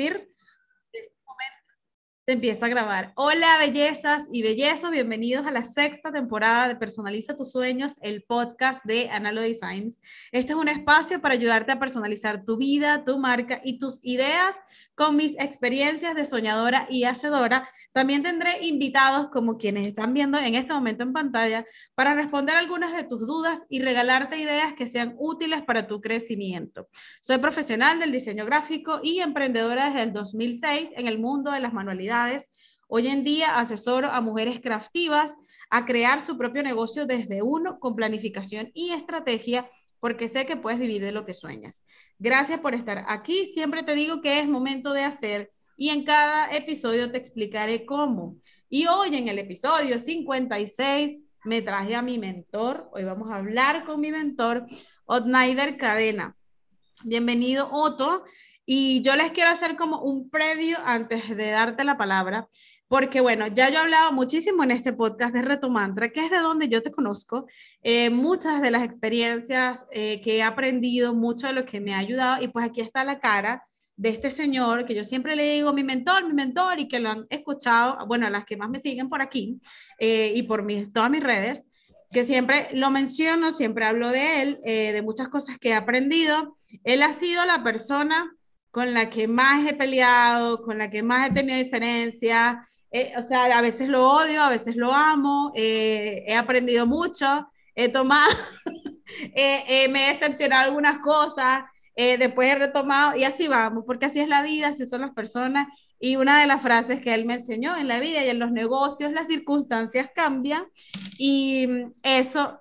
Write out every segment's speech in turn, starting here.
partir empieza a grabar. Hola, bellezas y bellezos, bienvenidos a la sexta temporada de Personaliza tus sueños, el podcast de Analo Designs. Este es un espacio para ayudarte a personalizar tu vida, tu marca y tus ideas con mis experiencias de soñadora y hacedora. También tendré invitados como quienes están viendo en este momento en pantalla para responder algunas de tus dudas y regalarte ideas que sean útiles para tu crecimiento. Soy profesional del diseño gráfico y emprendedora desde el 2006 en el mundo de las manualidades Hoy en día asesoro a mujeres craftivas a crear su propio negocio desde uno con planificación y estrategia porque sé que puedes vivir de lo que sueñas. Gracias por estar aquí. Siempre te digo que es momento de hacer y en cada episodio te explicaré cómo. Y hoy en el episodio 56 me traje a mi mentor. Hoy vamos a hablar con mi mentor, Otnaider Cadena. Bienvenido, Otto. Y yo les quiero hacer como un previo antes de darte la palabra, porque bueno, ya yo he hablado muchísimo en este podcast de Reto Mantra, que es de donde yo te conozco, eh, muchas de las experiencias eh, que he aprendido, mucho de lo que me ha ayudado, y pues aquí está la cara de este señor que yo siempre le digo mi mentor, mi mentor, y que lo han escuchado, bueno, las que más me siguen por aquí eh, y por mis, todas mis redes, que siempre lo menciono, siempre hablo de él, de muchas cosas que he aprendido. Él ha sido la persona con la que más he peleado, con la que más he tenido diferencias. Eh, o sea, a veces lo odio, a veces lo amo, eh, he aprendido mucho, he tomado, eh, me he decepcionado algunas cosas, después he retomado y así vamos, porque así es la vida, así son las personas. Y una de las frases que él me enseñó en la vida y en los negocios, las circunstancias cambian y eso,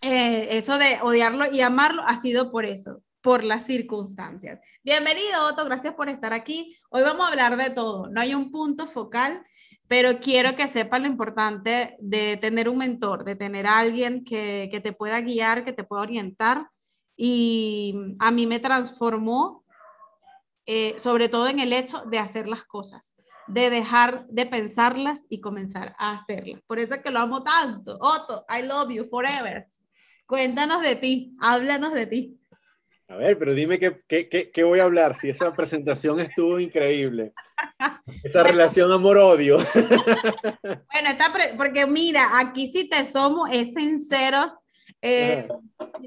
eso de odiarlo y amarlo ha sido por eso, por las circunstancias. Bienvenido, Otto, gracias por estar aquí. Hoy vamos a hablar de todo, no hay un punto focal, pero quiero que sepan lo importante de tener un mentor, de tener alguien que, que te pueda guiar, que te pueda orientar. Y a mí me transformó, eh, sobre todo en el hecho de hacer las cosas de dejar de pensarlas y comenzar a hacerlas. Por eso es que lo amo tanto. Otto, I love you forever. Cuéntanos de ti, háblanos de ti. A ver, pero dime qué, qué, qué, voy a hablar, si esa presentación estuvo increíble. Esa relación amor-odio. Bueno, está porque mira, aquí si te somos es sinceros, eh,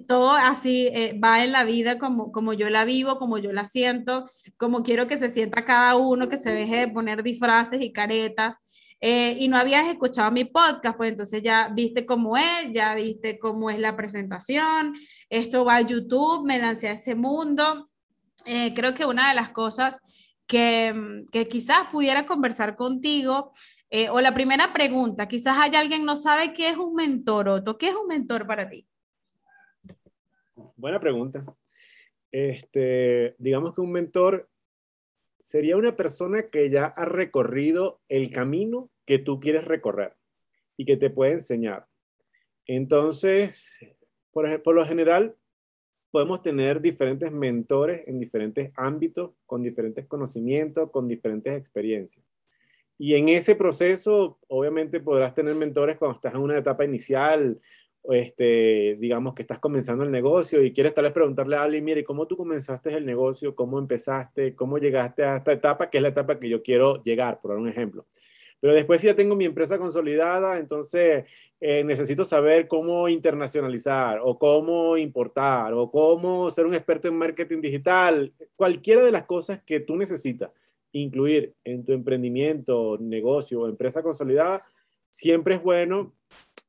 todo así eh, va en la vida como, como yo la vivo, como yo la siento, como quiero que se sienta cada uno, que se deje de poner disfraces y caretas. Eh, y no habías escuchado mi podcast, pues entonces ya viste cómo es, ya viste cómo es la presentación, esto va a YouTube, me lancé a ese mundo. Eh, creo que una de las cosas que, que quizás pudiera conversar contigo, eh, o la primera pregunta, quizás hay alguien no sabe qué es un mentor, Otto, ¿qué es un mentor para ti? Buena pregunta. Este, digamos que un mentor sería una persona que ya ha recorrido el camino que tú quieres recorrer y que te puede enseñar. Entonces, por, lo general, podemos tener diferentes mentores en diferentes ámbitos, con diferentes conocimientos, con diferentes experiencias. Y en ese proceso, obviamente, podrás tener mentores cuando estás en una etapa inicial, este, digamos que estás comenzando el negocio y quieres tal vez preguntarle a alguien, mire, ¿cómo tú comenzaste el negocio? ¿Cómo empezaste? ¿Cómo llegaste a esta etapa? Que es la etapa que yo quiero llegar, por un ejemplo. Pero después si ya tengo mi empresa consolidada, entonces eh, necesito saber cómo internacionalizar o cómo importar o cómo ser un experto en marketing digital. Cualquiera de las cosas que tú necesitas incluir en tu emprendimiento, negocio o empresa consolidada, siempre es bueno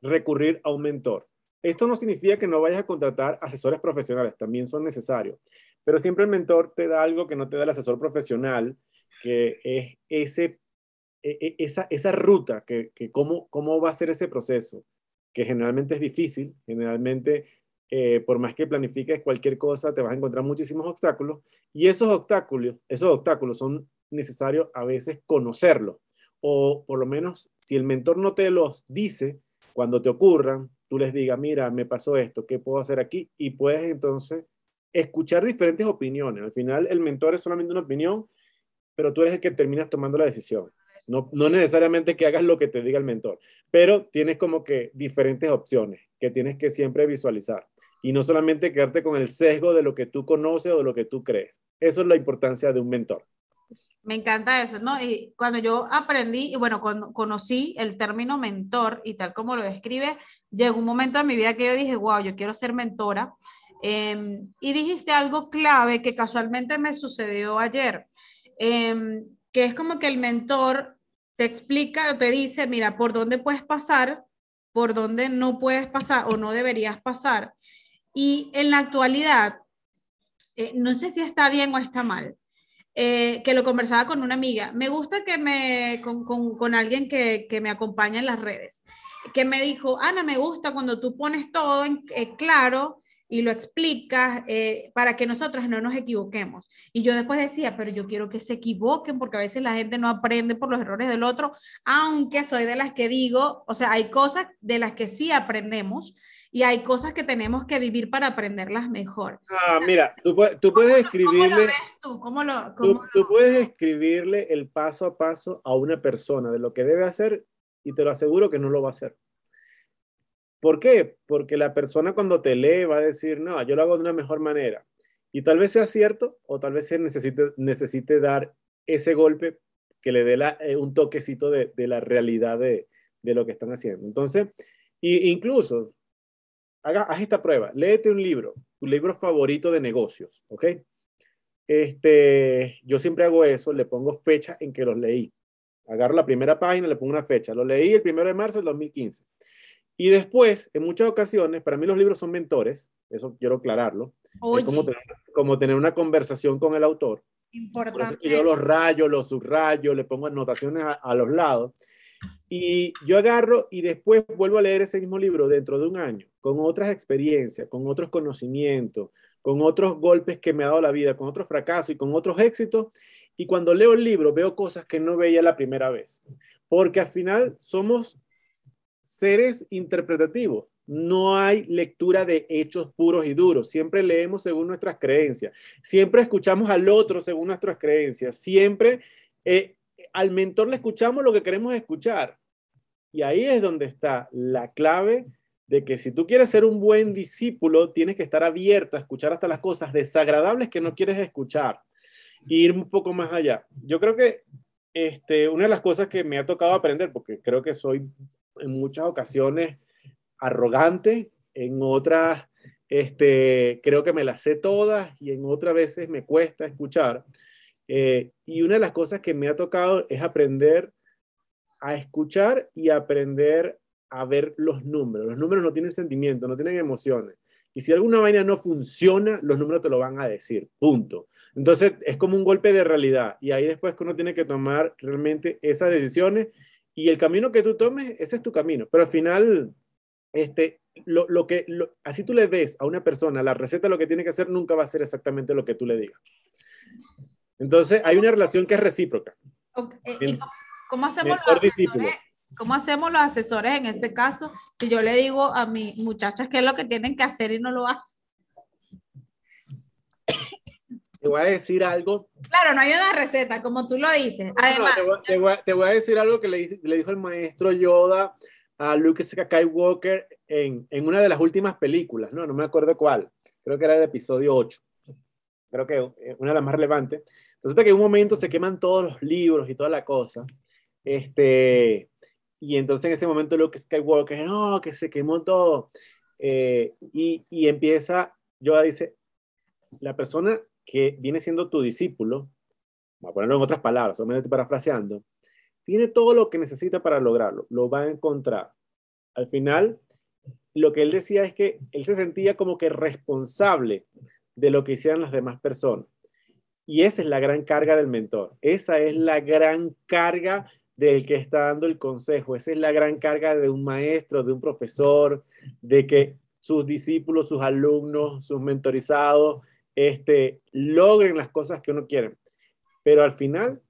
recurrir a un mentor. Esto no significa que no vayas a contratar asesores profesionales, también son necesarios, pero siempre el mentor te da algo que no te da el asesor profesional, que es ese e, e, esa, esa ruta, que, que cómo, cómo va a ser ese proceso, que generalmente es difícil, generalmente eh, por más que planifiques cualquier cosa, te vas a encontrar muchísimos obstáculos y esos obstáculos, esos obstáculos son necesarios a veces conocerlos o por lo menos si el mentor no te los dice, cuando te ocurran, tú les digas, mira, me pasó esto, ¿qué puedo hacer aquí? Y puedes entonces escuchar diferentes opiniones. Al final el mentor es solamente una opinión, pero tú eres el que terminas tomando la decisión. No, no necesariamente que hagas lo que te diga el mentor, pero tienes como que diferentes opciones que tienes que siempre visualizar y no solamente quedarte con el sesgo de lo que tú conoces o de lo que tú crees. Eso es la importancia de un mentor. Me encanta eso, ¿no? Y cuando yo aprendí, y bueno, cuando conocí el término mentor y tal como lo describe, llegó un momento en mi vida que yo dije, wow, yo quiero ser mentora. Em, y dijiste algo clave que casualmente me sucedió ayer, em, que es como que el mentor te explica o te dice, mira, por dónde puedes pasar, por dónde no puedes pasar o no deberías pasar. Y en la actualidad, eh, no sé si está bien o está mal, eh, que lo conversaba con una amiga. Me gusta que me, con, con, alguien que, que, me acompaña en las redes, que me dijo, Ana, me gusta cuando tú pones todo en eh, claro y lo explicas eh, para que nosotros no nos equivoquemos. Y yo después decía, pero yo quiero que se equivoquen porque a veces la gente no aprende por los errores del otro, aunque soy de las que digo, o sea, hay cosas de las que sí aprendemos y hay cosas que tenemos que vivir para aprenderlas mejor. Ah, mira, tú, tú puedes escribirle... ¿Cómo lo ves tú? ¿Cómo lo, cómo tú, tú puedes escribirle el paso a paso a una persona de lo que debe hacer y te lo aseguro que no lo va a hacer. ¿Por qué? Porque la persona cuando te lee va a decir, no, yo lo hago de una mejor manera. Y tal vez sea cierto o tal vez se necesite, necesite dar ese golpe que le dé la, eh, un toquecito de, de, la realidad de, de, lo que están haciendo. Entonces, y, incluso, haga, haz esta prueba, léete un libro, tu libro favorito de negocios, ¿ok? Este, yo siempre hago eso, le pongo fecha en que los leí. Agarro la primera página, le pongo una fecha. Lo leí el primero de marzo del 2015. Y después, en muchas ocasiones, para mí los libros son mentores, eso quiero aclararlo. Es como tener, como tener, una conversación con el autor. Importante. yo los rayo, los subrayo, le pongo anotaciones a, a, los lados. Y yo agarro y después vuelvo a leer ese mismo libro dentro de un año, con otras experiencias, con otros conocimientos, con otros golpes que me ha dado la vida, con otros fracasos y con otros éxitos. Y cuando leo el libro veo cosas que no veía la primera vez. Porque al final somos seres interpretativos. No hay lectura de hechos puros y duros. Siempre leemos según nuestras creencias. Siempre escuchamos al otro según nuestras creencias. Siempre eh, al mentor le escuchamos lo que queremos escuchar. Y ahí es donde está la clave de que si tú quieres ser un buen discípulo, tienes que estar abierto a escuchar hasta las cosas desagradables que no quieres escuchar e ir un poco más allá. Yo creo que este, una de las cosas que me ha tocado aprender, porque creo que soy en muchas ocasiones arrogante, en otras este, creo que me las sé todas y en otras veces me cuesta escuchar. Eh, y una de las cosas que me ha tocado es aprender a escuchar y aprender a ver los números. Los números no tienen sentimiento, no tienen emociones. Y si alguna vaina no funciona, los números te lo van a decir, punto. Entonces es como un golpe de realidad y ahí después uno tiene que tomar realmente esas decisiones y el camino que tú tomes, ese es tu camino. Pero al final, este, lo, lo que, lo, así tú le des a una persona la receta, lo que tiene que hacer, nunca va a ser exactamente lo que tú le digas. Entonces, hay una relación que es recíproca. Okay. ¿Y cómo, cómo hacemos los asesores, ¿Cómo hacemos los asesores en ese caso? Si yo le digo a mis muchachas qué es lo que tienen que hacer y no lo hacen te voy a decir algo. Claro, no hay una receta, como tú lo dices. Además, no, te, voy, te, voy, te, voy, a decir algo que le, le, dijo el maestro Yoda a Luke Skywalker en, en, una de las últimas películas, ¿no? No me acuerdo cuál. Creo que era el episodio 8. Creo que una de las más relevantes. Resulta que en un momento se queman todos los libros y toda la cosa. Este, y entonces en ese momento Luke Skywalker, no, que se quemó todo. Eh, y, y empieza, Yoda dice, la persona que viene siendo tu discípulo, voy a ponerlo en otras palabras, menos parafraseando, tiene todo lo que necesita para lograrlo, lo va a encontrar. Al final, lo que él decía es que él se sentía como que responsable de lo que hicieran las demás personas. Y esa es la gran carga del mentor, esa es la gran carga del que está dando el consejo, esa es la gran carga de un maestro, de un profesor, de que sus discípulos, sus alumnos, sus mentorizados, este, logren las cosas que uno quiere. Pero al final,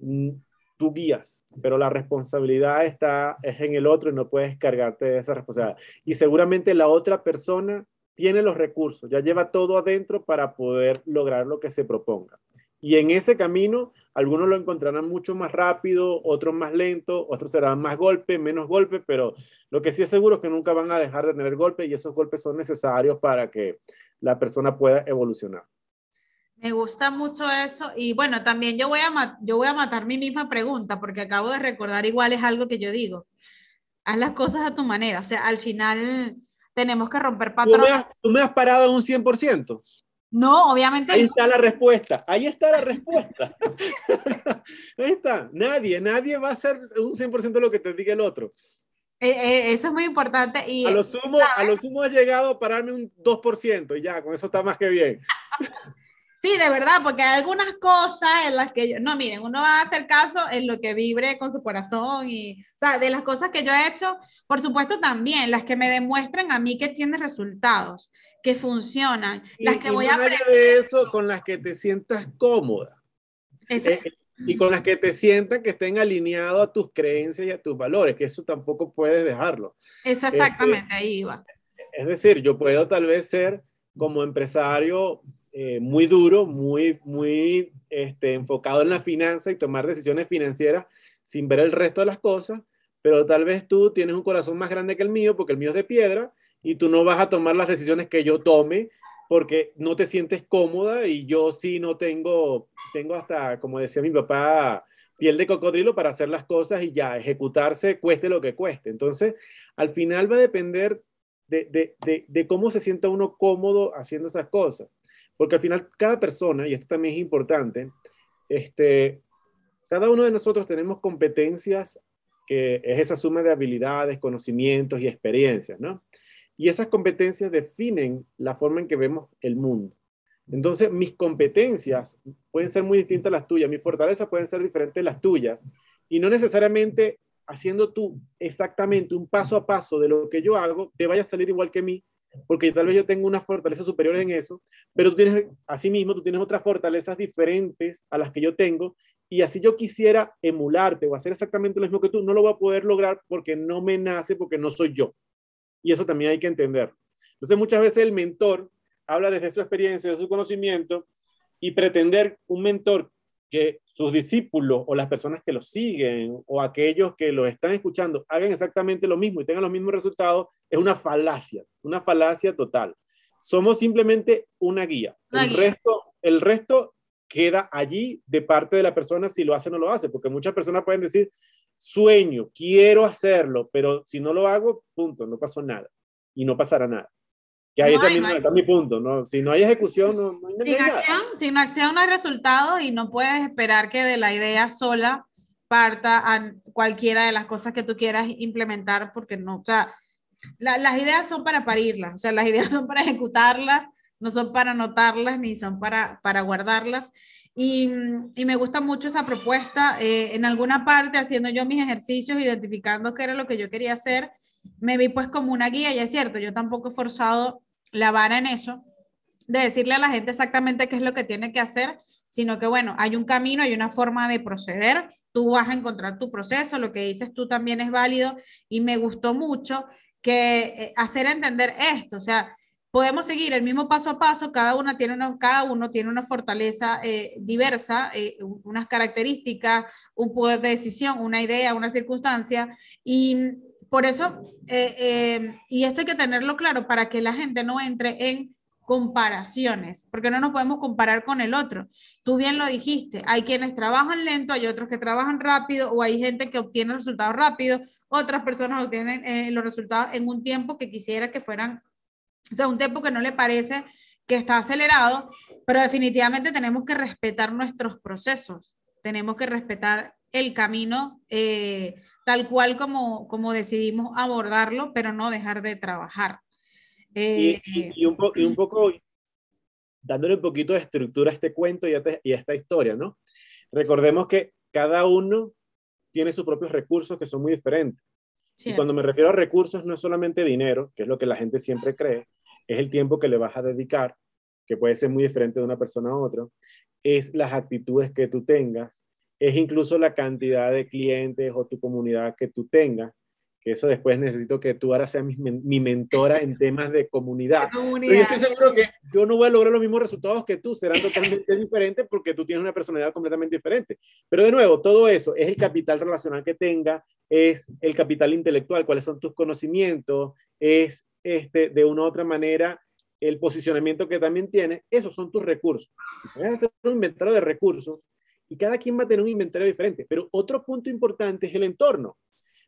mm, tú guías, pero la responsabilidad está es en el otro y no puedes cargarte de esa responsabilidad. Y seguramente la otra persona tiene los recursos, ya lleva todo adentro para poder lograr lo que se proponga. Y en ese camino, algunos lo encontrarán mucho más rápido, otros más lento, otros serán más golpe, menos golpe, pero lo que sí es seguro es que nunca van a dejar de tener golpe y esos golpes son necesarios para que la persona pueda evolucionar. Me gusta mucho eso y bueno, también yo voy a, yo voy a matar mi misma pregunta porque acabo de recordar igual es algo que yo digo. Haz las cosas a tu manera, o sea, al final tenemos que romper patrones. ¿Tú me has, parado en un 100%? No, obviamente. Ahí está la respuesta. Ahí está la respuesta. Ahí está. Nadie, nadie va a hacer un 100% de lo que te diga el otro. Eh, eh, eso es muy importante. Y, a lo sumo, a lo sumo ha llegado a pararme un 2% y ya, con eso está más que bien. Sí, de verdad, porque hay algunas cosas en las que yo, no, miren, uno va a hacer caso en lo que vibre con su corazón y, o sea, de las cosas que yo he hecho, por supuesto también, las que me demuestren a mí que tienen resultados, que funcionan, las que voy a aprender. de eso, con las que te sientas cómoda. Eh, y con las que te sientan que estén alineados a tus creencias y a tus valores, que eso tampoco puedes dejarlo. Eso este, exactamente, ahí va. Es decir, yo puedo tal vez ser como empresario eh, muy duro, muy, muy este, enfocado en la finanza y tomar decisiones financieras sin ver el resto de las cosas, pero tal vez tú tienes un corazón más grande que el mío porque el mío es de piedra y tú no vas a tomar las decisiones que yo tome porque no te sientes cómoda y yo sí no tengo, tengo hasta, como decía mi papá, piel de cocodrilo para hacer las cosas y ya, ejecutarse cueste lo que cueste. Entonces, al final va a depender de, de, de, de cómo se sienta uno cómodo haciendo esas cosas. Porque al final cada persona, y esto también es importante, este, cada uno de nosotros tenemos competencias que es esa suma de habilidades, conocimientos y experiencias, ¿no? Y esas competencias definen la forma en que vemos el mundo. Entonces, mis competencias pueden ser muy distintas a las tuyas, mis fortalezas pueden ser diferentes a las tuyas, y no necesariamente haciendo tú exactamente un paso a paso de lo que yo hago, te vaya a salir igual que mí, porque tal vez yo tengo unas fortalezas superiores en eso, pero tú tienes, asimismo, tú tienes otras fortalezas diferentes a las que yo tengo, y así yo quisiera emularte o hacer exactamente lo mismo que tú, no lo voy a poder lograr porque no me nace, porque no soy yo. Y eso también hay que entender. Entonces, muchas veces el mentor habla desde su experiencia, de su conocimiento, y pretender un mentor que sus discípulos o las personas que lo siguen o aquellos que lo están escuchando hagan exactamente lo mismo y tengan los mismos resultados, es una falacia, una falacia total. Somos simplemente una guía. el, Resto, el resto queda allí de parte de la persona si lo hace o no lo hace, porque muchas personas pueden decir, sueño, quiero hacerlo, pero si no lo hago, punto, no pasó nada y no pasará nada. Que ahí también está mi punto, ¿no? Si no hay ejecución, no, hay sin acción, Sin acción no hay resultado y no puedes esperar que de la idea sola parta a cualquiera de las cosas que tú quieras implementar, porque no, o sea, las ideas son para parirlas, o sea, las ideas son para ejecutarlas, no son para anotarlas ni son para, para guardarlas. Y, y, me gusta mucho esa propuesta. Eh, en alguna parte, haciendo yo mis ejercicios, identificando qué era lo que yo quería hacer, me vi pues como una guía, y es cierto, yo tampoco he forzado la vara en eso, de decirle a la gente exactamente qué es lo que tiene que hacer, sino que bueno, hay un camino, hay una forma de proceder, tú vas a encontrar tu proceso, lo que dices tú también es válido y me gustó mucho que eh, hacer entender esto, o sea, podemos seguir el mismo paso a paso, cada, una tiene una, cada uno tiene una fortaleza eh, diversa, eh, unas características, un poder de decisión, una idea, una circunstancia, y por eso, eh, eh, y esto hay que tenerlo claro para que la gente no entre en comparaciones, porque no nos podemos comparar con el otro. Tú bien lo dijiste, hay quienes trabajan lento, hay otros que trabajan rápido, o hay gente que obtiene resultados rápidos, otras personas obtienen eh, los resultados en un tiempo que quisiera que fueran, o sea, un tiempo que no le parece que está acelerado, pero definitivamente tenemos que respetar nuestros procesos, tenemos que respetar el camino tal cual como, como decidimos abordarlo, pero no dejar de trabajar. y, y, un y, un poco dándole un poquito de estructura a este cuento y a, y a esta historia, ¿no? Recordemos que cada uno tiene sus propios recursos que son muy diferentes. Y cuando me refiero a recursos, no es solamente dinero, que es lo que la gente siempre cree, es el tiempo que le vas a dedicar, que puede ser muy diferente de una persona a otra, es las actitudes que tú tengas, es incluso la cantidad de clientes o tu comunidad que tú tengas, que eso después necesito que tú ahora seas mi, mentora en temas de comunidad. yo estoy seguro que yo no voy a lograr los mismos resultados que tú, serán totalmente diferentes porque tú tienes una personalidad completamente diferente. Pero de nuevo, todo eso es el capital relacional que tenga, es el capital intelectual, cuáles son tus conocimientos, es este, de una u otra manera el posicionamiento que también tiene, esos son tus recursos. Puedes hacer un inventario de recursos y cada quien va a tener un inventario diferente. Pero otro punto importante es el entorno.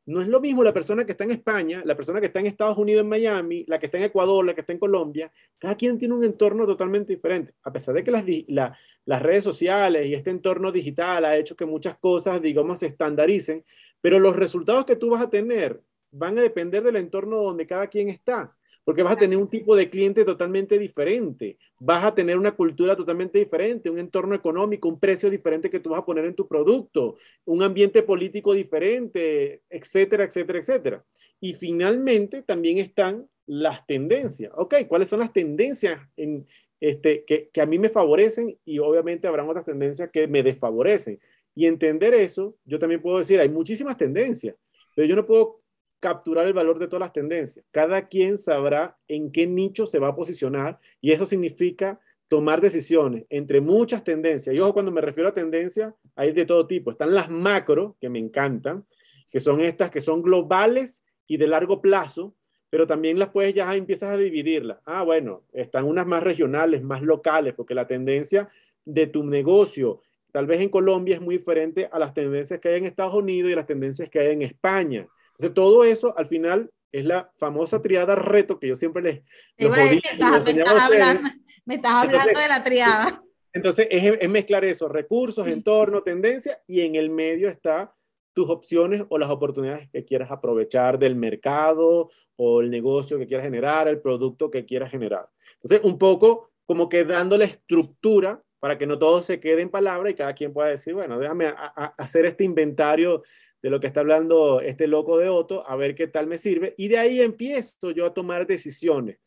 No es lo mismo la persona que está en España, la persona que está en Estados Unidos, en Miami, la que está en Ecuador, la que está en Colombia. Cada quien tiene un entorno totalmente diferente. A pesar de que las, redes sociales y este entorno digital ha hecho que muchas cosas, digamos, se estandaricen, pero los resultados que tú vas a tener van a depender del entorno donde cada quien está porque vas a tener un tipo de cliente totalmente diferente, vas a tener una cultura totalmente diferente, un entorno económico, un precio diferente que tú vas a poner en tu producto, un ambiente político diferente, etcétera, etcétera, etcétera. Y finalmente también están las tendencias. Ok, ¿cuáles son las tendencias en, este, que, que a mí me favorecen y obviamente habrán otras tendencias que me desfavorecen? Y entender eso, yo también puedo decir, hay muchísimas tendencias, pero yo no puedo capturar el valor de todas las tendencias. Cada quien sabrá en qué nicho se va a posicionar y eso significa tomar decisiones entre muchas tendencias. Y ojo, cuando me refiero a tendencias, hay de todo tipo. Están las macro, que me encantan, que son estas que son globales y de largo plazo, pero también las puedes ya empiezas a dividirlas. Ah, bueno, están unas más regionales, más locales, porque la tendencia de tu negocio, tal vez en Colombia es muy diferente a las tendencias que hay en Estados Unidos y las tendencias que hay en España. Entonces, todo eso al final es la famosa triada reto que yo siempre les, me, estás hablando, me estás hablando de la triada. Entonces, es, es mezclar eso, recursos, entorno, tendencia, y en el medio está tus opciones o las oportunidades que quieras aprovechar del mercado o el negocio que quieras generar, el producto que quieras generar. Entonces, un poco como que dándole estructura para que no todo se quede en palabra y cada quien pueda decir, bueno, déjame hacer este inventario de lo que está hablando este loco de Otto, a ver qué tal me sirve. Y de ahí empiezo yo a tomar decisiones.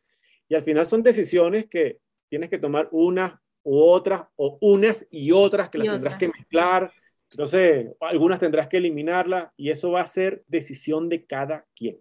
Y al final son decisiones que tienes que tomar unas u otras, o unas y otras que las tendrás que mezclar. Entonces, algunas tendrás que eliminarlas y eso va a ser decisión de cada quien.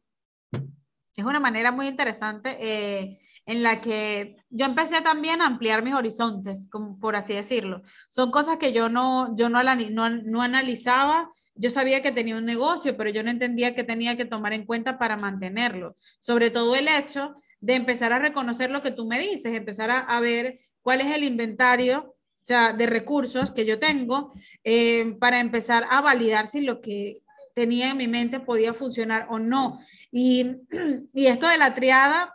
Es una manera muy interesante. Eh, en la que yo empecé también a ampliar mis horizontes, como por así decirlo. Son cosas que yo no, yo no, no, no analizaba, yo sabía que tenía un negocio, pero yo no entendía que tenía que tomar en cuenta para mantenerlo. Sobre todo el hecho de empezar a reconocer lo que tú me dices, empezar a, ver cuál es el inventario o sea, de recursos que yo tengo eh, para empezar a validar si lo que tenía en mi mente podía funcionar o no. Y, y esto de la triada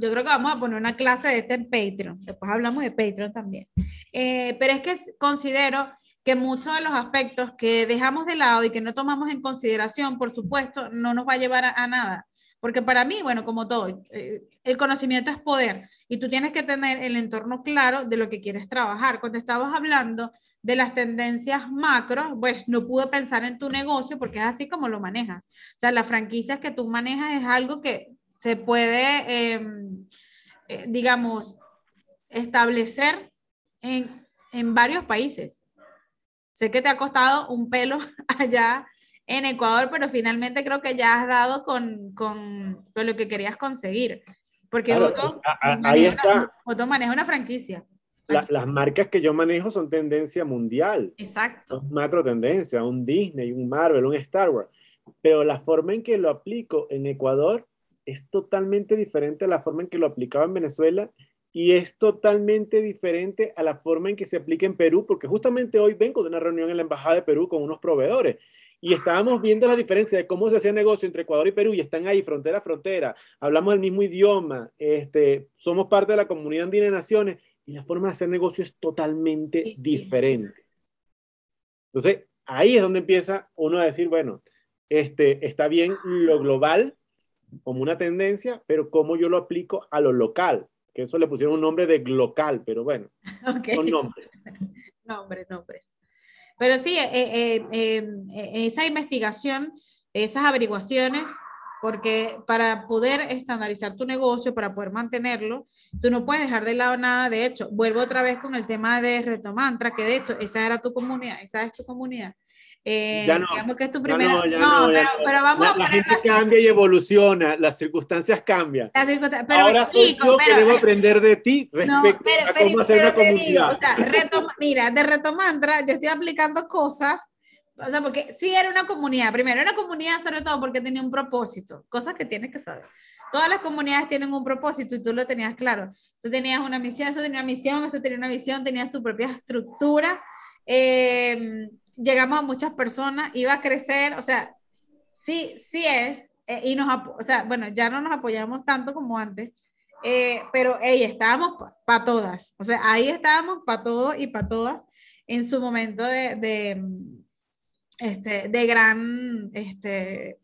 yo creo que vamos a poner una clase de este en Patreon. Después hablamos de Patreon también. Eh, pero es que considero que muchos de los aspectos que dejamos de lado y que no tomamos en consideración, por supuesto, no nos va a llevar a, nada. Porque para mí, bueno, como todo, eh, el conocimiento es poder y tú tienes que tener el entorno claro de lo que quieres trabajar. Cuando estabas hablando de las tendencias macro, pues no pude pensar en tu negocio porque es así como lo manejas. O sea, las franquicias que tú manejas es algo que se puede, em, eh, digamos, establecer en, en varios países. Sé que te ha costado un pelo allá en Ecuador, pero finalmente creo que ya has dado con, con, con lo que querías conseguir. Porque Otto, maneja, Otto, maneja, una franquicia. las marcas que yo manejo son tendencia mundial. Exacto. Son macro tendencia, un Disney, un Marvel, un Star Wars. Pero la forma en que lo aplico en Ecuador es totalmente diferente a la forma en que lo aplicaba en Venezuela y es totalmente diferente a la forma en que se aplica en Perú, porque justamente hoy vengo de una reunión en la Embajada de Perú con unos proveedores y estábamos viendo la diferencia de cómo se hacía negocio entre Ecuador y Perú y están ahí frontera a frontera, hablamos el mismo idioma, este, somos parte de la comunidad andina de naciones y la forma de hacer negocio es totalmente diferente. Entonces, ahí es donde empieza uno a decir, bueno, este, está bien lo global, como una tendencia, pero cómo yo lo aplico a lo local, que eso le pusieron un nombre de local, pero bueno, son nombres. nombres, nombres. Pero sí, eh, eh, eh, esa investigación, esas averiguaciones, porque para poder estandarizar tu negocio, para poder mantenerlo, tú no puedes dejar de lado nada. De hecho, vuelvo otra vez con el tema de Retomantra, que de hecho esa era tu comunidad, esa es tu comunidad. Eh, ya no, digamos que es tu primera. No, no, pero, pero, vamos la, a La gente cambia y evoluciona, las circunstancias cambian. pero, Ahora soy yo que debo aprender de ti respecto a cómo hacer una comunidad. o sea, mira, de Retomantra, yo estoy aplicando cosas. O sea, porque sí era una comunidad. Primero, era una comunidad sobre todo porque tenía un propósito, cosas que tienes que saber. todas las comunidades tienen un propósito y tú lo tenías claro. Tú tenías una misión, eso tenía misión, eso tenía una visión, tenía su propia estructura. Eh, llegamos a muchas personas, iba a crecer, o sea, sí, sí es, eh, y nos, o sea, bueno, ya no nos apoyamos tanto como antes, eh, pero hey, estábamos para todas, o sea, ahí estábamos para todos y para todas en su momento de, de, este, de gran, este,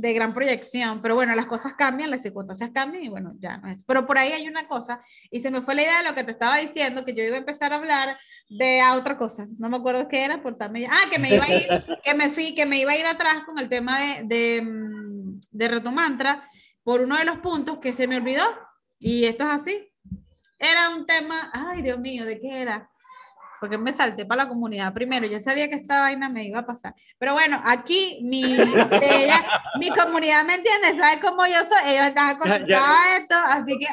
de gran proyección, pero bueno, las cosas cambian, las circunstancias cambian y bueno, ya no es. Pero por ahí hay una cosa, y se me fue la idea de lo que te estaba diciendo, que yo iba a empezar a hablar de otra cosa, no me acuerdo qué era, por también, ah, que me iba a ir, que me fui, que me iba a ir atrás con el tema de, de, mm, de Retomantra, por uno de los puntos que se me olvidó, y esto es así. Era un tema, ay Dios mío, ¿de qué era? Porque me salté para la comunidad primero. Yo sabía que esta vaina me iba a pasar. Pero bueno, aquí mi, ella, mi comunidad me entiende, sabe cómo yo soy. Ellos están acostumbrados a esto, así que.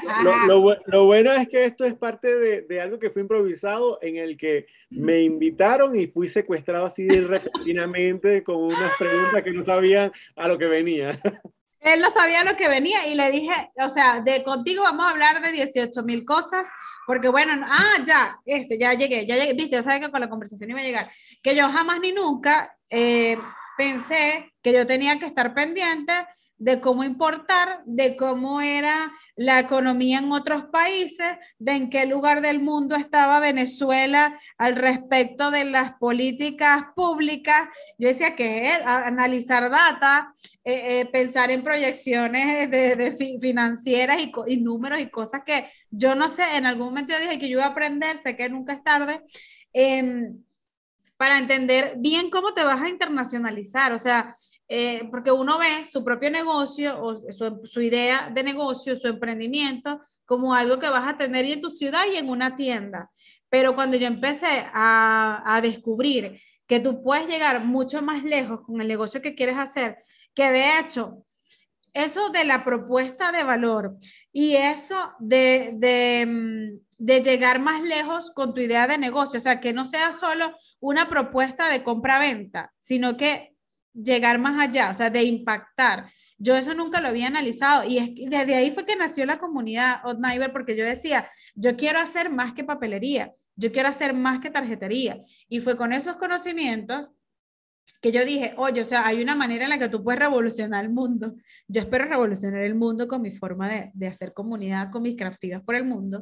Lo, lo, bueno es que esto es parte de, de, algo que fue improvisado, en el que me invitaron y fui secuestrado así repentinamente con unas preguntas que no sabían a lo que venía. Él no sabía lo que venía y le dije, o sea, de contigo vamos a hablar de 18 mil cosas porque bueno, ah, ya, este, ya llegué, ya llegué, viste, ya sabes que con la conversación iba a llegar. Que yo jamás ni nunca eh, pensé que yo tenía que estar pendiente de cómo importar, de cómo era la economía en otros países, de en qué lugar del mundo estaba Venezuela al respecto de las políticas públicas. Yo decía que analizar data, eh, eh, pensar en proyecciones de, financieras y, números y cosas que yo no sé, en algún momento yo dije que yo iba a aprender, sé que nunca es tarde. Em, para entender bien cómo te vas a internacionalizar, o sea, eh, porque uno ve su propio negocio o su, su, idea de negocio, su emprendimiento, como algo que vas a tener en tu ciudad y en una tienda. Pero cuando yo empecé a, a descubrir que tú puedes llegar mucho más lejos con el negocio que quieres hacer, que de hecho, eso de la propuesta de valor y eso de, de, mm, de llegar más lejos con tu idea de negocio, o sea, que no sea solo una propuesta de compra-venta, sino que llegar más allá, o sea, de impactar. Yo eso nunca lo había analizado y es, desde ahí fue que nació la comunidad Odniver porque yo decía, yo quiero hacer más que papelería, yo quiero hacer más que tarjetería. Y fue con esos conocimientos que yo dije, oye, o sea, hay una manera en la que tú puedes revolucionar el mundo. Yo espero revolucionar el mundo con mi forma de, de hacer comunidad, con mis craftigas por el mundo.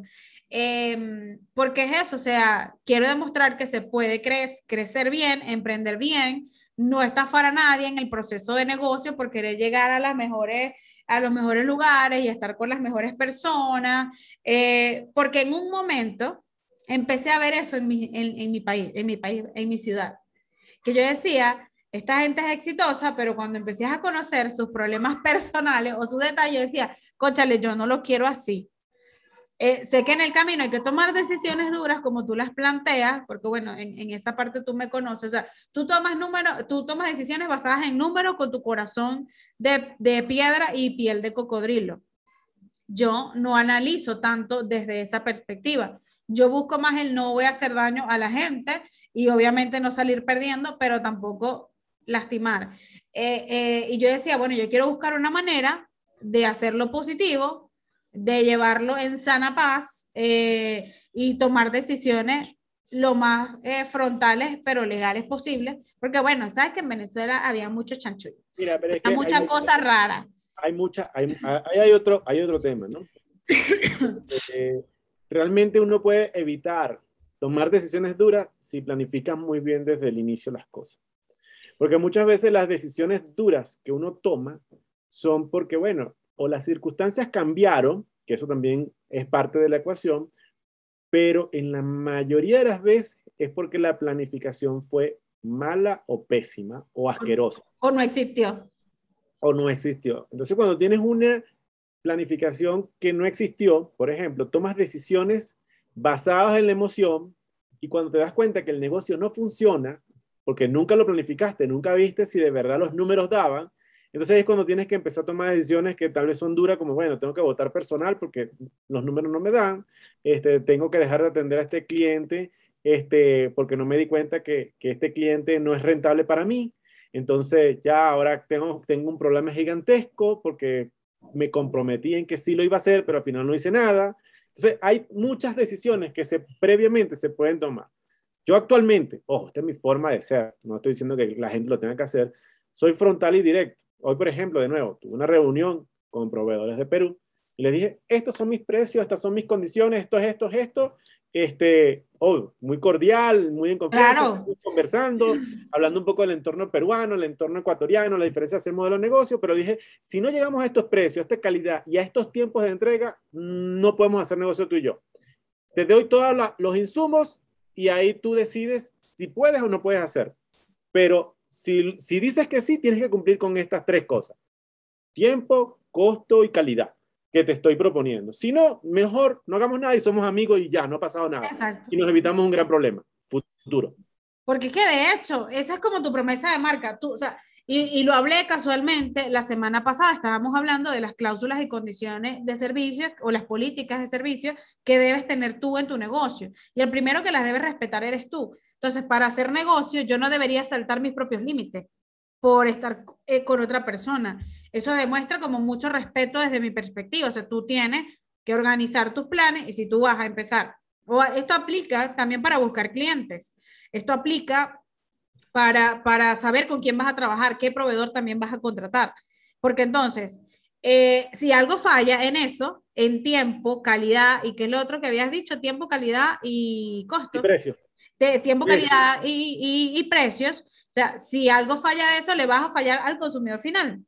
Eh, porque es eso, o sea, quiero demostrar que se puede cre crecer bien, emprender bien, no estafar a nadie en el proceso de negocio por querer llegar a las mejores a los mejores lugares y estar con las mejores personas eh, porque en un momento empecé a ver eso en mi, en, mi país en mi país en mi ciudad que yo decía esta gente es exitosa pero cuando empecé a conocer sus problemas personales o sus detalles decía conchale yo no lo quiero así eh, sé que en el camino hay que tomar decisiones duras como tú las planteas, porque bueno, en, en esa parte tú me conoces, o sea, tú tomas, número, tú tomas decisiones basadas en números con tu corazón de, de piedra y piel de cocodrilo. Yo no analizo tanto desde esa perspectiva. Yo busco más el no voy a hacer daño a la gente y obviamente no salir perdiendo, pero tampoco lastimar. Eh, eh, y yo decía, bueno, yo quiero buscar una manera de hacerlo positivo de llevarlo en sana paz eh, y tomar decisiones lo más eh, frontales pero legales posibles, porque bueno, sabes que en Venezuela había mucho chanchullo, Mira, pero hay muchas cosas raras. Hay mucha, hay, hay, otro, hay otro tema, ¿no? Eh, realmente uno puede evitar tomar decisiones duras si planificas muy bien desde el inicio las cosas. Porque muchas veces las decisiones duras que uno toma son porque, bueno, o las circunstancias cambiaron, que eso también es parte de la ecuación, pero en la mayoría de las veces es porque la planificación fue mala o pésima o asquerosa. O no existió. O no existió. Entonces, cuando tienes una planificación que no existió, por ejemplo, tomas decisiones basadas en la emoción y cuando te das cuenta que el negocio no funciona, porque nunca lo planificaste, nunca viste si de verdad los números daban, entonces es cuando tienes que empezar a tomar decisiones que tal vez son duras, como, bueno, tengo que votar personal porque los números no me dan, este, tengo que dejar de atender a este cliente este, porque no me di cuenta que, que este cliente no es rentable para mí. Entonces ya ahora tengo, tengo un problema gigantesco porque me comprometí en que sí lo iba a hacer, pero al final no hice nada. Entonces, hay muchas decisiones que se, previamente se pueden tomar. Yo actualmente, ojo, esta es mi forma de ser, no estoy diciendo que la gente lo tenga que hacer, soy frontal y directo. Hoy, por ejemplo, de nuevo, tuve una reunión con proveedores de Perú y les dije, estos son mis precios, estas son mis condiciones, esto es esto, es esto, este, oh, muy cordial, muy en confianza, conversando, hablando un poco del entorno peruano, el entorno ecuatoriano, la diferencia de hacer modelo de negocio, pero dije, si no llegamos a estos precios, a esta calidad y a estos tiempos de entrega, no podemos hacer negocio tú y yo. Te doy todos los insumos y ahí tú decides si puedes o no puedes hacer. Pero si, si dices que sí, tienes que cumplir con estas tres cosas. Tiempo, costo y calidad que te estoy proponiendo. Si no, mejor no hagamos nada y somos amigos y ya, no ha pasado nada. Exacto. Y nos evitamos un gran problema futuro. Porque es que de hecho, esa es como tu promesa de marca. Tú, o sea, y, y, lo hablé casualmente la semana pasada, estábamos hablando de las cláusulas y condiciones de servicio o las políticas de servicio que debes tener tú en tu negocio. Y el primero que las debes respetar eres tú. Entonces, para hacer negocio, yo no debería saltar mis propios límites por estar eh, con otra persona. Eso demuestra como mucho respeto desde mi perspectiva. O sea, tú tienes que organizar tus planes y si tú vas a empezar, o esto aplica también para buscar clientes, esto aplica para, para saber con quién vas a trabajar, qué proveedor también vas a contratar. Porque entonces, eh, si algo falla en eso, en tiempo, calidad y qué es lo otro que habías dicho, tiempo, calidad y costo. Y precio. De tiempo, calidad y, y, y precios, o sea, si algo falla de eso, le vas a fallar al consumidor final,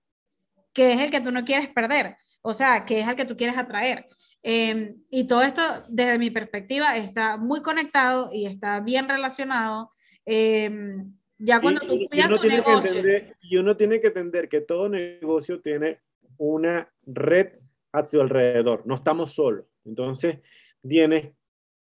que es el que tú no quieres perder, o sea, que es el que tú quieres atraer. Em, y todo esto, desde mi perspectiva, está muy conectado y está bien relacionado. Em, ya cuando tú cuidas tu negocio... y uno tiene que entender que todo negocio tiene una red a su alrededor, no estamos solos. Entonces, tienes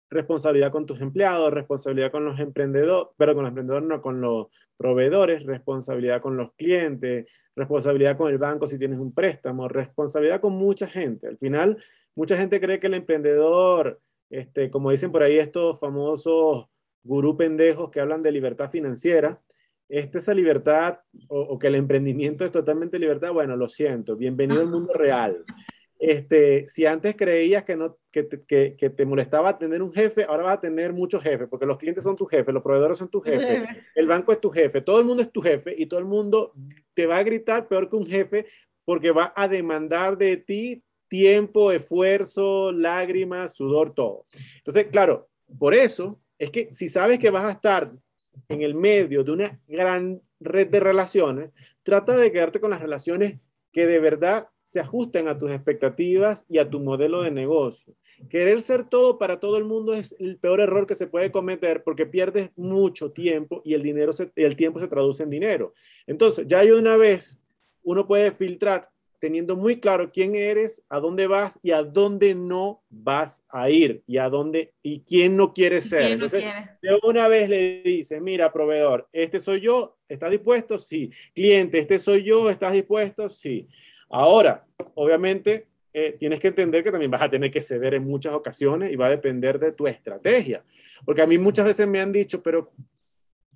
responsabilidad con tus empleados, responsabilidad con los emprendedores, pero con los emprendedores no, con los proveedores, responsabilidad con los clientes, responsabilidad con el banco si tienes un préstamo, responsabilidad con mucha gente. Al final, mucha gente cree que el emprendedor, este, como dicen por ahí estos famosos gurú pendejos que hablan de libertad financiera, esta esa libertad o, o, que el emprendimiento es totalmente libertad, bueno, lo siento, bienvenido al mundo real. Este, si antes creías que, no, que, te, que, te molestaba tener un jefe, ahora vas a tener muchos jefes, porque los clientes son tu jefe, los proveedores son tu jefe, el banco es tu jefe, todo el mundo es tu jefe y todo el mundo te va a gritar peor que un jefe porque va a demandar de ti tiempo, esfuerzo, lágrimas, sudor, todo. Entonces, claro, por eso es que si sabes que vas a estar en el medio de una gran red de relaciones, trata de quedarte con las relaciones que de verdad se ajusten a tus expectativas y a tu modelo de negocio. Querer ser todo para todo el mundo es el peor error que se puede cometer porque pierdes mucho tiempo y el, dinero el tiempo se traduce en dinero. Entonces, ya hay una vez uno puede filtrar teniendo muy claro quién eres, a dónde vas y a dónde no vas a ir y a dónde y quién no quieres ser. Entonces, una vez le dice, mira, proveedor, este soy yo, ¿estás dispuesto? Sí. Cliente, este soy yo, ¿estás dispuesto? Sí. Ahora, obviamente, eh, tienes que entender que también vas a tener que ceder en muchas ocasiones y va a depender de tu estrategia. Porque a mí muchas veces me han dicho, pero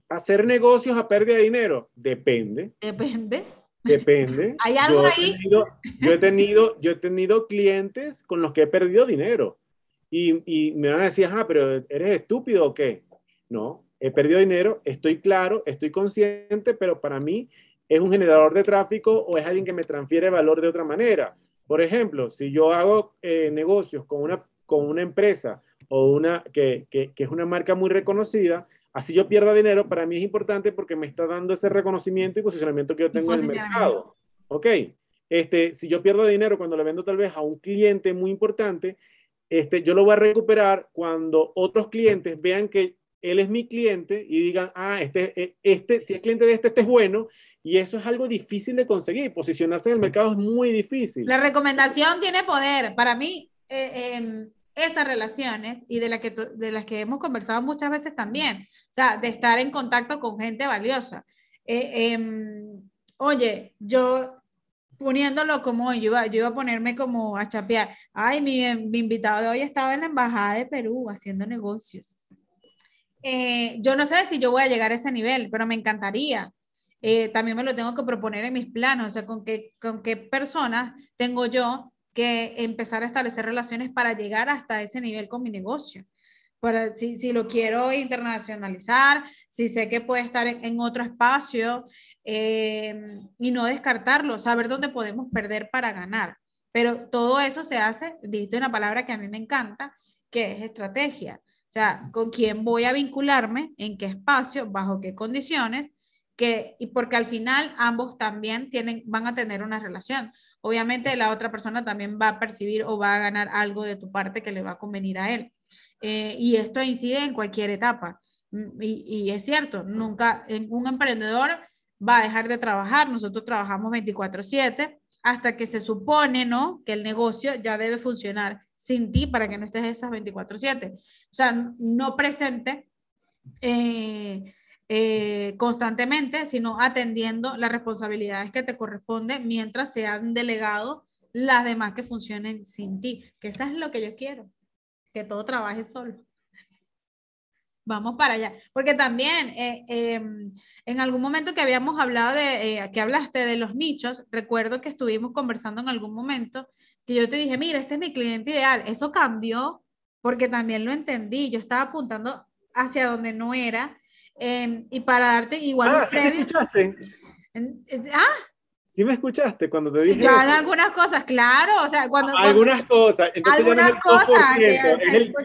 hacer negocios a pérdida de dinero, depende. Depende. Depende. ¿Hay algo yo ahí? Tenido, yo, he tenido, yo he tenido clientes con los que he perdido dinero y, y me van a decir, ah, pero ¿eres estúpido o qué? No, he perdido dinero, estoy claro, estoy consciente, pero para mí es un generador de tráfico o es alguien que me transfiere valor de otra manera. Por ejemplo, si yo hago eh, negocios con una, con una empresa o una que, que, que es una marca muy reconocida, Así yo pierda dinero, para mí es importante porque me está dando ese reconocimiento y posicionamiento que yo tengo en el mercado. Ok, este, si yo pierdo dinero cuando le vendo tal vez a un cliente muy importante, este, yo lo voy a recuperar cuando otros clientes vean que él es mi cliente y digan, ah, este, e, este, si es cliente de este, este es bueno. Y eso es algo difícil de conseguir. Posicionarse en el mercado es muy difícil. La recomendación tiene poder. Para mí, eh, eh, esas relaciones y de, la que, de las que hemos conversado muchas veces también, o sea, de estar en contacto con gente valiosa. Eh, em, oye, yo poniéndolo como yo iba, yo iba a ponerme como a chapear, ay, mi, mi invitado de hoy estaba en la Embajada de Perú haciendo negocios. Eh, yo no sé si yo voy a llegar a ese nivel, pero me encantaría. eh, también me lo tengo que proponer en mis planos, o sea, con qué, con qué personas tengo yo que empezar a establecer relaciones para llegar hasta ese nivel con mi negocio. Para, si, si lo quiero internacionalizar, si sé que puede estar en, otro espacio eh, y no descartarlo, saber dónde podemos perder para ganar. Pero todo eso se hace, dijiste una palabra que a mí me encanta, que es estrategia. O sea, con quién voy a vincularme, en qué espacio, bajo qué condiciones, que, y porque al final ambos también tienen, van a tener una relación. Obviamente la otra persona también va a percibir o va a ganar algo de tu parte que le va a convenir a él. Eh, y esto incide en cualquier etapa. Mm, y, es cierto, nunca un emprendedor va a dejar de trabajar. Nosotros trabajamos 24/7 hasta que se supone, ¿no? Que el negocio ya debe funcionar sin ti para que no estés esas 24/7. O sea, no presente eh, eh, constantemente, sino atendiendo las responsabilidades que te corresponden mientras se han delegado las demás que funcionen sin ti, que eso es lo que yo quiero, que todo trabaje solo. Vamos para allá, porque también eh, em, en algún momento que habíamos hablado de, que hablaste de los nichos, recuerdo que estuvimos conversando en algún momento que yo te dije, mira, este es mi cliente ideal. Eso cambió porque también lo entendí. Yo estaba apuntando hacia donde no era. Em, y para darte igual. Ah, ¿sí me escuchaste? ah. ¿Sí me escuchaste cuando te dije Ya, algunas cosas, claro. O sea, cuando. Algunas cosas. Entonces algunas ya cosas.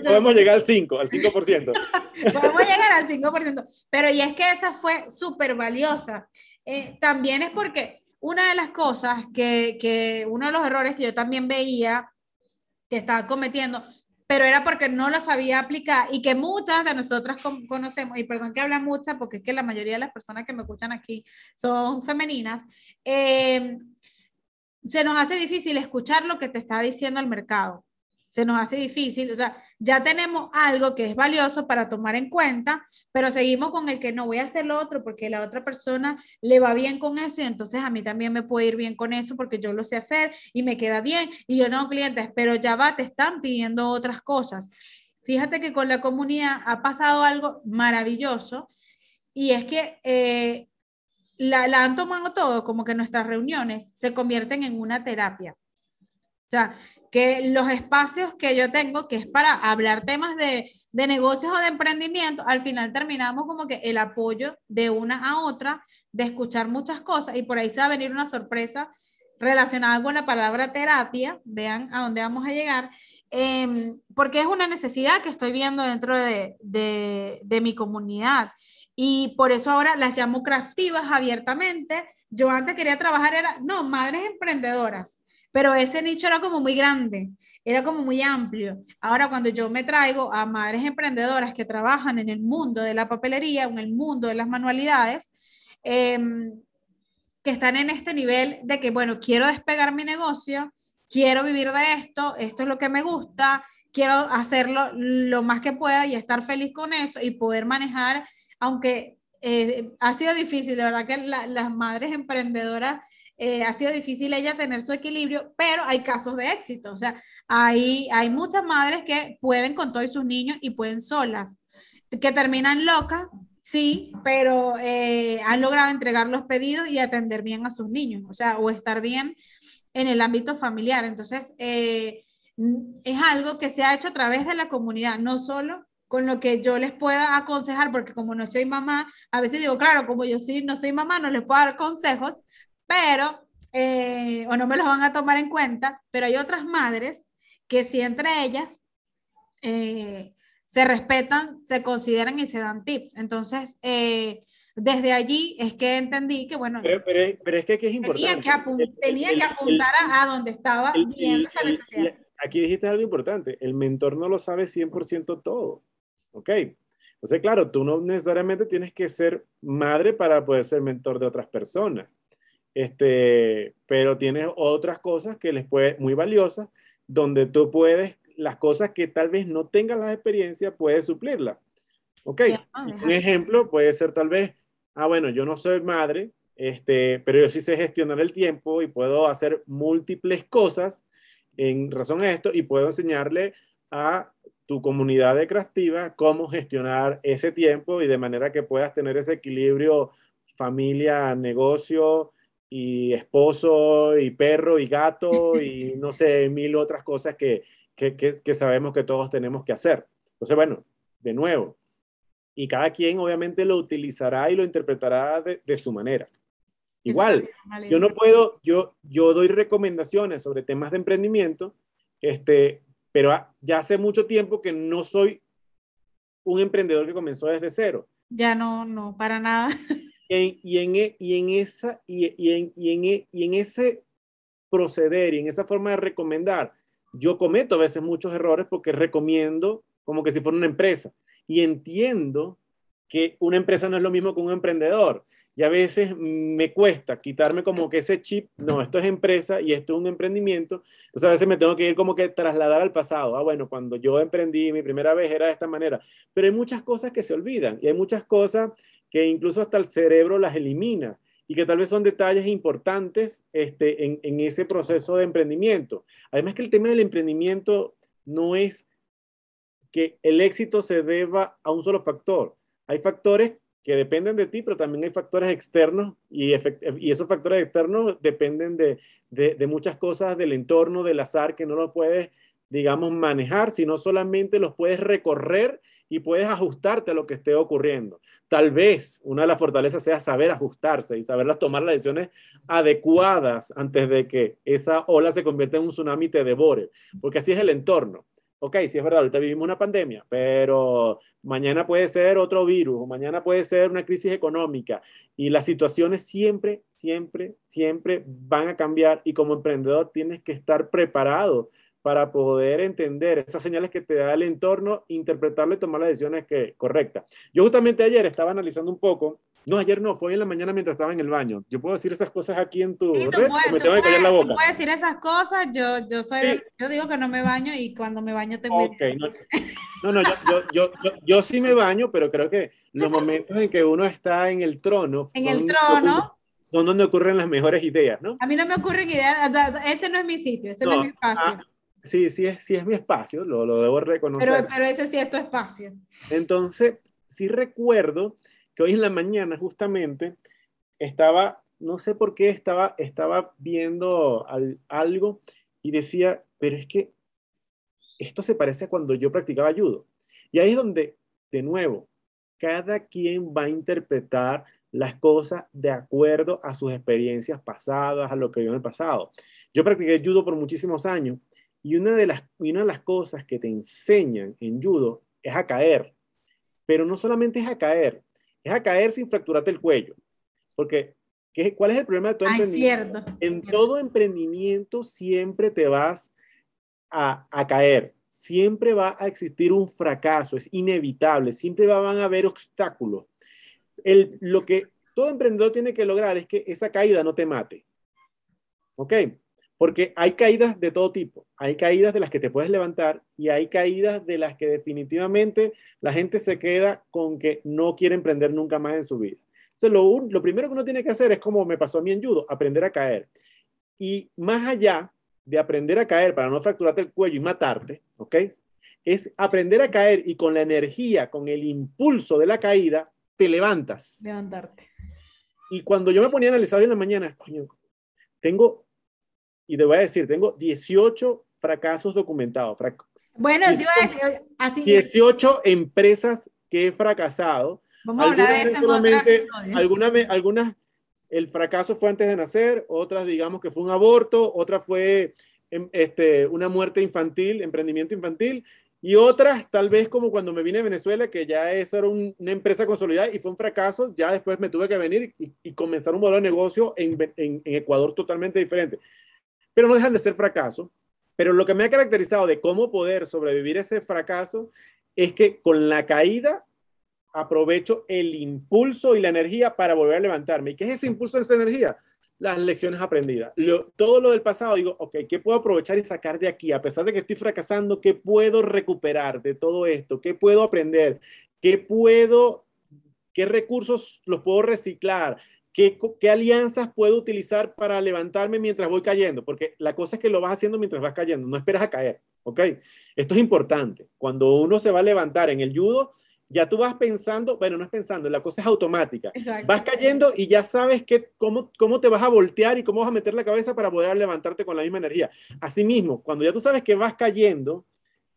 podemos llegar al 5, al 5%. podemos llegar al 5%. Pero y es que esa fue súper valiosa. Eh, también es porque una de las cosas que, que, uno de los errores que yo también veía que estaba cometiendo, pero era porque no lo sabía aplicar y que muchas de nosotras conocemos, y perdón que habla muchas, porque es que la mayoría de las personas que me escuchan aquí son femeninas, eh, se nos hace difícil escuchar lo que te está diciendo el mercado se nos hace difícil, o sea, ya tenemos algo que es valioso para tomar en cuenta, pero seguimos con el que no voy a hacer lo otro porque la otra persona le va bien con eso y entonces a mí también me puede ir bien con eso porque yo lo sé hacer y me queda bien y yo tengo clientes, pero ya va, te están pidiendo otras cosas. Fíjate que con la comunidad ha pasado algo maravilloso y es que eh, la, la han tomado todo, como que nuestras reuniones se convierten en una terapia. O sea, que los espacios que yo tengo, que es para hablar temas de, de, negocios o de emprendimiento, al final terminamos como que el apoyo de una a otra, de escuchar muchas cosas y por ahí se va a venir una sorpresa relacionada con la palabra terapia, vean a dónde vamos a llegar, eh, porque es una necesidad que estoy viendo dentro de, de, de mi comunidad. Y por eso ahora las llamo craftivas abiertamente. Yo antes quería trabajar, era, no, madres emprendedoras pero ese nicho era como muy grande, era como muy amplio. Ahora cuando yo me traigo a madres emprendedoras que trabajan en el mundo de la papelería, en el mundo de las manualidades, em, que están en este nivel de que, bueno, quiero despegar mi negocio, quiero vivir de esto, esto es lo que me gusta, quiero hacerlo lo más que pueda y estar feliz con eso y poder manejar, aunque eh, ha sido difícil, de verdad que las madres emprendedoras eh, ha sido difícil ella tener su equilibrio, pero hay casos de éxito. O sea, hay, hay muchas madres que pueden con todos sus niños y pueden solas, que terminan locas, sí, pero eh, han logrado entregar los pedidos y atender bien a sus niños, o sea, o estar bien en el ámbito familiar. Entonces, eh, es algo que se ha hecho a través de la comunidad, no solo con lo que yo les pueda aconsejar, porque como no soy mamá, a veces digo, claro, como yo sí no soy mamá, no les puedo dar consejos, pero, eh, o no me los van a tomar en cuenta, pero hay otras madres que si entre ellas eh, se respetan, se consideran y se dan tips. Entonces, eh, desde allí es que entendí que, bueno, pero, pero, es que aquí es importante. Tenía que, apuntar a, donde estaba viendo esa necesidad. Aquí dijiste algo importante, el mentor no lo sabe 100% todo, ¿ok? Entonces, claro, tú no necesariamente tienes que ser madre para poder ser mentor de otras personas. Este, pero tiene otras cosas que les puede, muy valiosas, donde tú puedes, las cosas que tal vez no tengas la experiencia, puedes suplirla. Ok, un ejemplo puede ser tal vez, ah, bueno, yo no soy madre, este, pero yo sí sé gestionar el tiempo y puedo hacer múltiples cosas en razón a esto y puedo enseñarle a tu comunidad de creativa cómo gestionar ese tiempo y de manera que puedas tener ese equilibrio familia, negocio y esposo y perro y gato y no sé, mil otras cosas que, que, que, sabemos que todos tenemos que hacer. Entonces, bueno, de nuevo, y cada quien obviamente lo utilizará y lo interpretará de, de su manera. Igual, yo no puedo, yo, yo doy recomendaciones sobre temas de emprendimiento, este, pero ya hace mucho tiempo que no soy un emprendedor que comenzó desde cero. Ya no, no, para nada. Y en, y en, esa, en, y en ese proceder y en esa forma de recomendar, yo cometo a veces muchos errores porque recomiendo como que si fuera una empresa. Y entiendo que una empresa no es lo mismo que un emprendedor. Y a veces me cuesta quitarme como que ese chip, no, esto es empresa y esto es un emprendimiento, entonces a veces me tengo que ir como que trasladar al pasado, ah, bueno, cuando yo emprendí mi primera vez era de esta manera, pero hay muchas cosas que se olvidan y hay muchas cosas que incluso hasta el cerebro las elimina y que tal vez son detalles importantes este, en, ese proceso de emprendimiento. Además que el tema del emprendimiento no es que el éxito se deba a un solo factor. Hay factores que dependen de ti, pero también hay factores externos y, y esos factores externos dependen de, de, muchas cosas del entorno, del azar, que no lo puedes, digamos, manejar, sino solamente los puedes recorrer y puedes ajustarte a lo que esté ocurriendo. Tal vez una de las fortalezas sea saber ajustarse y saberlas tomar las decisiones adecuadas antes de que esa ola se convierta en un tsunami y te devore, porque así es el entorno ok, sí es verdad, ahorita vivimos una pandemia, pero mañana puede ser otro virus, mañana puede ser una crisis económica, y las situaciones siempre, siempre, siempre van a cambiar, y como emprendedor tienes que estar preparado para poder entender esas señales que te da el entorno, interpretarlo y tomar las decisiones que, correctas. Yo justamente ayer estaba analizando un poco no, ayer no, fue en la mañana mientras estaba en el baño. Yo puedo decir esas cosas aquí en tu red, me tengo que callar la boca. puedes decir esas cosas, yo, yo soy, yo digo que no me baño y cuando me baño tengo... Ok, no, no, yo, yo, yo, yo, sí me baño, pero creo que los momentos en que uno está en el trono... En el trono... Son donde ocurren las mejores ideas, ¿no? A mí no me ocurren ideas, ese no es mi sitio, ese no, es mi espacio. Sí, sí es, sí es mi espacio, lo, lo debo reconocer. Pero, pero ese sí es tu espacio. Entonces, sí recuerdo que hoy en la mañana justamente estaba, no sé por qué, estaba, estaba viendo algo y decía, pero es que esto se parece a cuando yo practicaba judo. Y ahí es donde, de nuevo, cada quien va a interpretar las cosas de acuerdo a sus experiencias pasadas, a lo que vio en el pasado. Yo practiqué judo por muchísimos años y una de las, una de las cosas que te enseñan en judo es a caer. Pero no solamente es a caer, es a caer sin fracturarte el cuello. Porque, ¿qué, ¿cuál es el problema de todo emprendimiento? En todo emprendimiento siempre te vas a, a, caer. Siempre va a existir un fracaso, es inevitable. Siempre van a haber obstáculos. El, lo que todo emprendedor tiene que lograr es que esa caída no te mate. ¿Ok? Porque hay caídas de todo tipo. Hay caídas de las que te puedes levantar y hay caídas de las que definitivamente la gente se queda con que no quiere emprender nunca más en su vida. Entonces, lo, lo primero que uno tiene que hacer es como me pasó a mí en judo, aprender a caer. Y más allá de aprender a caer para no fracturarte el cuello y matarte, ¿ok? Es aprender a caer y con la energía, con el impulso de la caída, te levantas. Levantarte. Y cuando yo me ponía a analizar en la mañana, coño, tengo y te voy a decir, tengo 18 fracasos documentados. bueno, te iba a decir, así 18 empresas que he fracasado. Vamos a hablar de eso en algunas, algunas, el fracaso fue antes de nacer, otras digamos que fue un aborto, otra fue em, este, una muerte infantil, emprendimiento infantil, y otras tal vez como cuando me vine a Venezuela, que ya eso era una empresa consolidada y fue un fracaso, ya después me tuve que venir y, comenzar un modelo de negocio en, en, en Ecuador totalmente diferente pero no dejan de ser fracaso. Pero lo que me ha caracterizado de cómo poder sobrevivir ese fracaso es que con la caída aprovecho el impulso y la energía para volver a levantarme. ¿Y qué es ese impulso, esa energía? Las lecciones aprendidas. todo lo del pasado, digo, ok, ¿qué puedo aprovechar y sacar de aquí? A pesar de que estoy fracasando, ¿qué puedo recuperar de todo esto? ¿Qué puedo aprender? ¿Qué puedo, qué recursos los puedo reciclar? ¿Qué, alianzas puedo utilizar para levantarme mientras voy cayendo? Porque la cosa es que lo vas haciendo mientras vas cayendo, no esperas a caer, ¿ok? Esto es importante. Cuando uno se va a levantar en el judo, ya tú vas pensando, bueno, no es pensando, la cosa es automática. Exacto. Vas cayendo y ya sabes que, cómo, cómo te vas a voltear y cómo vas a meter la cabeza para poder levantarte con la misma energía. Asimismo, cuando ya tú sabes que vas cayendo,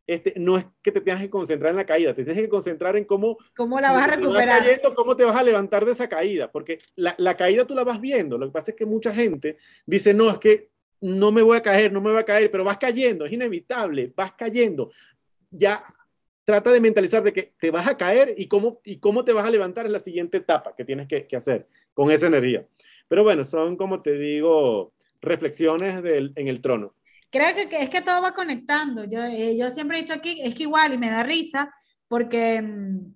este, no es que te tengas que concentrar en la caída, te tienes que concentrar en cómo, ¿Cómo la vas a recuperar? cayendo, cómo te vas a levantar de esa caída, porque la, la caída tú la vas viendo. Lo que pasa es que mucha gente dice, no, es que no me voy a caer, no me voy a caer, pero vas cayendo, es inevitable, vas cayendo. Ya trata de mentalizar de que te vas a caer y cómo, y cómo te vas a levantar es la siguiente etapa que tienes que, que hacer con esa energía. Pero bueno, son, como te digo, reflexiones del, en el trono. Creo que, es que todo va conectando. Yo, eh, yo siempre he dicho aquí, es que igual, y me da risa, porque mm,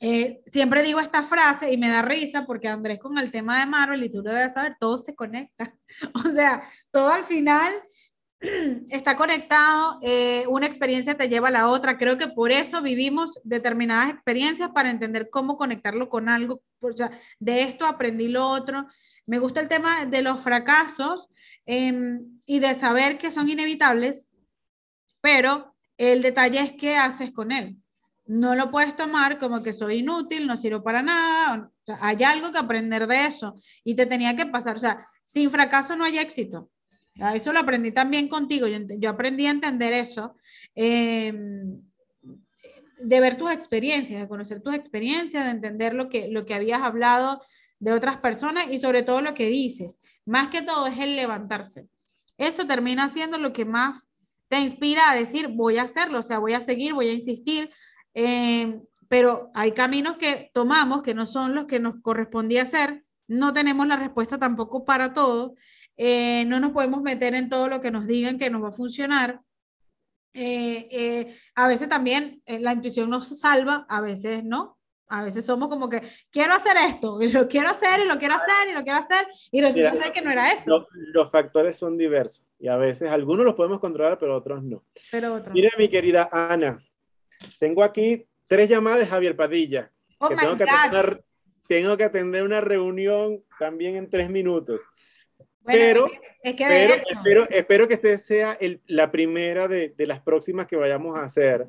eh, siempre digo esta frase y me da risa, porque Andrés con el tema de Marvel, y tú lo debes saber, todo se conecta. O sea, todo al final está conectado, eh, una experiencia te lleva a la otra. Creo que por eso vivimos determinadas experiencias para entender cómo conectarlo con algo. O sea, de esto aprendí lo otro. Me gusta el tema de los fracasos eh, y de saber que son inevitables, pero el detalle es qué haces con él. No lo puedes tomar como que soy inútil, no sirvo para nada. Hay algo que aprender de eso y te tenía que pasar. O sea, sin fracaso no hay éxito. Eso lo aprendí también contigo. Yo, aprendí a entender eso. Eh, de ver tus experiencias, de conocer tus experiencias, de entender lo que, lo que habías hablado de otras personas y sobre todo lo que dices. Más que todo es el levantarse. Eso termina siendo lo que más te inspira a decir, voy a hacerlo, o sea, voy a seguir, voy a insistir. Eh, pero hay caminos que tomamos que no son los que nos correspondía hacer. No tenemos la respuesta tampoco para todo. Eh, no nos podemos meter en todo lo que nos digan que nos va a funcionar. Eh, eh, a veces también eh, la intuición nos salva, a veces no. A veces somos como que quiero hacer esto, y lo quiero hacer, y lo quiero hacer, y lo quiero hacer, y resulta ser que no era eso. Los, los factores son diversos y a veces algunos los podemos controlar, pero otros no. Pero otro. Mira, mi querida Ana, tengo aquí tres llamadas de Javier Padilla. oh que tengo, que atender tengo que atender una reunión también en tres minutos. Bueno, pero- es que Pero espero, espero que este sea el- la primera de, de las próximas que vayamos a hacer.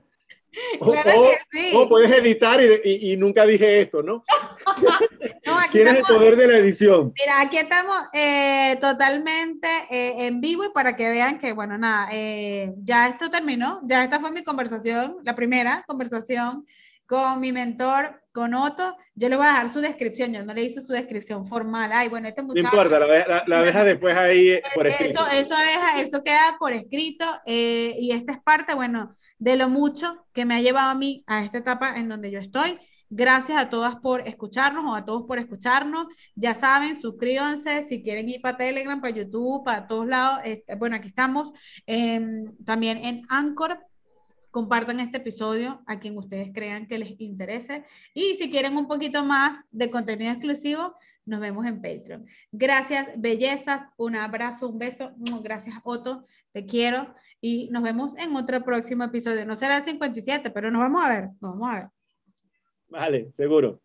O, Claro o- sí. o puedes editar y, y- y nunca dije esto, ¿no? No, aquí Tienes el estamos- poder de la edición. Mira, aquí estamos eh, totalmente eh, en vivo y para que vean que, bueno, nada, eh, ya esto terminó, ya esta fue mi conversación, la primera conversación con mi mentor, con Otto. Yo le voy a dejar su descripción, yo no le hice su descripción formal. Ay, bueno, este No muchacho. importa, la, la- la dejas después ahí eh, por escrito. Eso, eso, deja, eso queda por escrito eh, y esta es parte, bueno, de lo mucho que me ha llevado a mí a esta etapa en donde yo estoy. Gracias a todas por escucharnos o a todos por escucharnos. Ya saben, suscríbanse si quieren ir para Telegram, para YouTube, para todos lados. este, bueno, aquí estamos em, también en Anchor. Compartan este episodio a quien ustedes crean que les interese. Y si quieren un poquito más de contenido exclusivo, nos vemos en Patreon. Gracias, bellezas. Un abrazo, un beso. Gracias, Otto. Te quiero. Y nos vemos en otro próximo episodio. No será el 57, pero nos vamos a ver. Nos vamos a ver. Vale, seguro.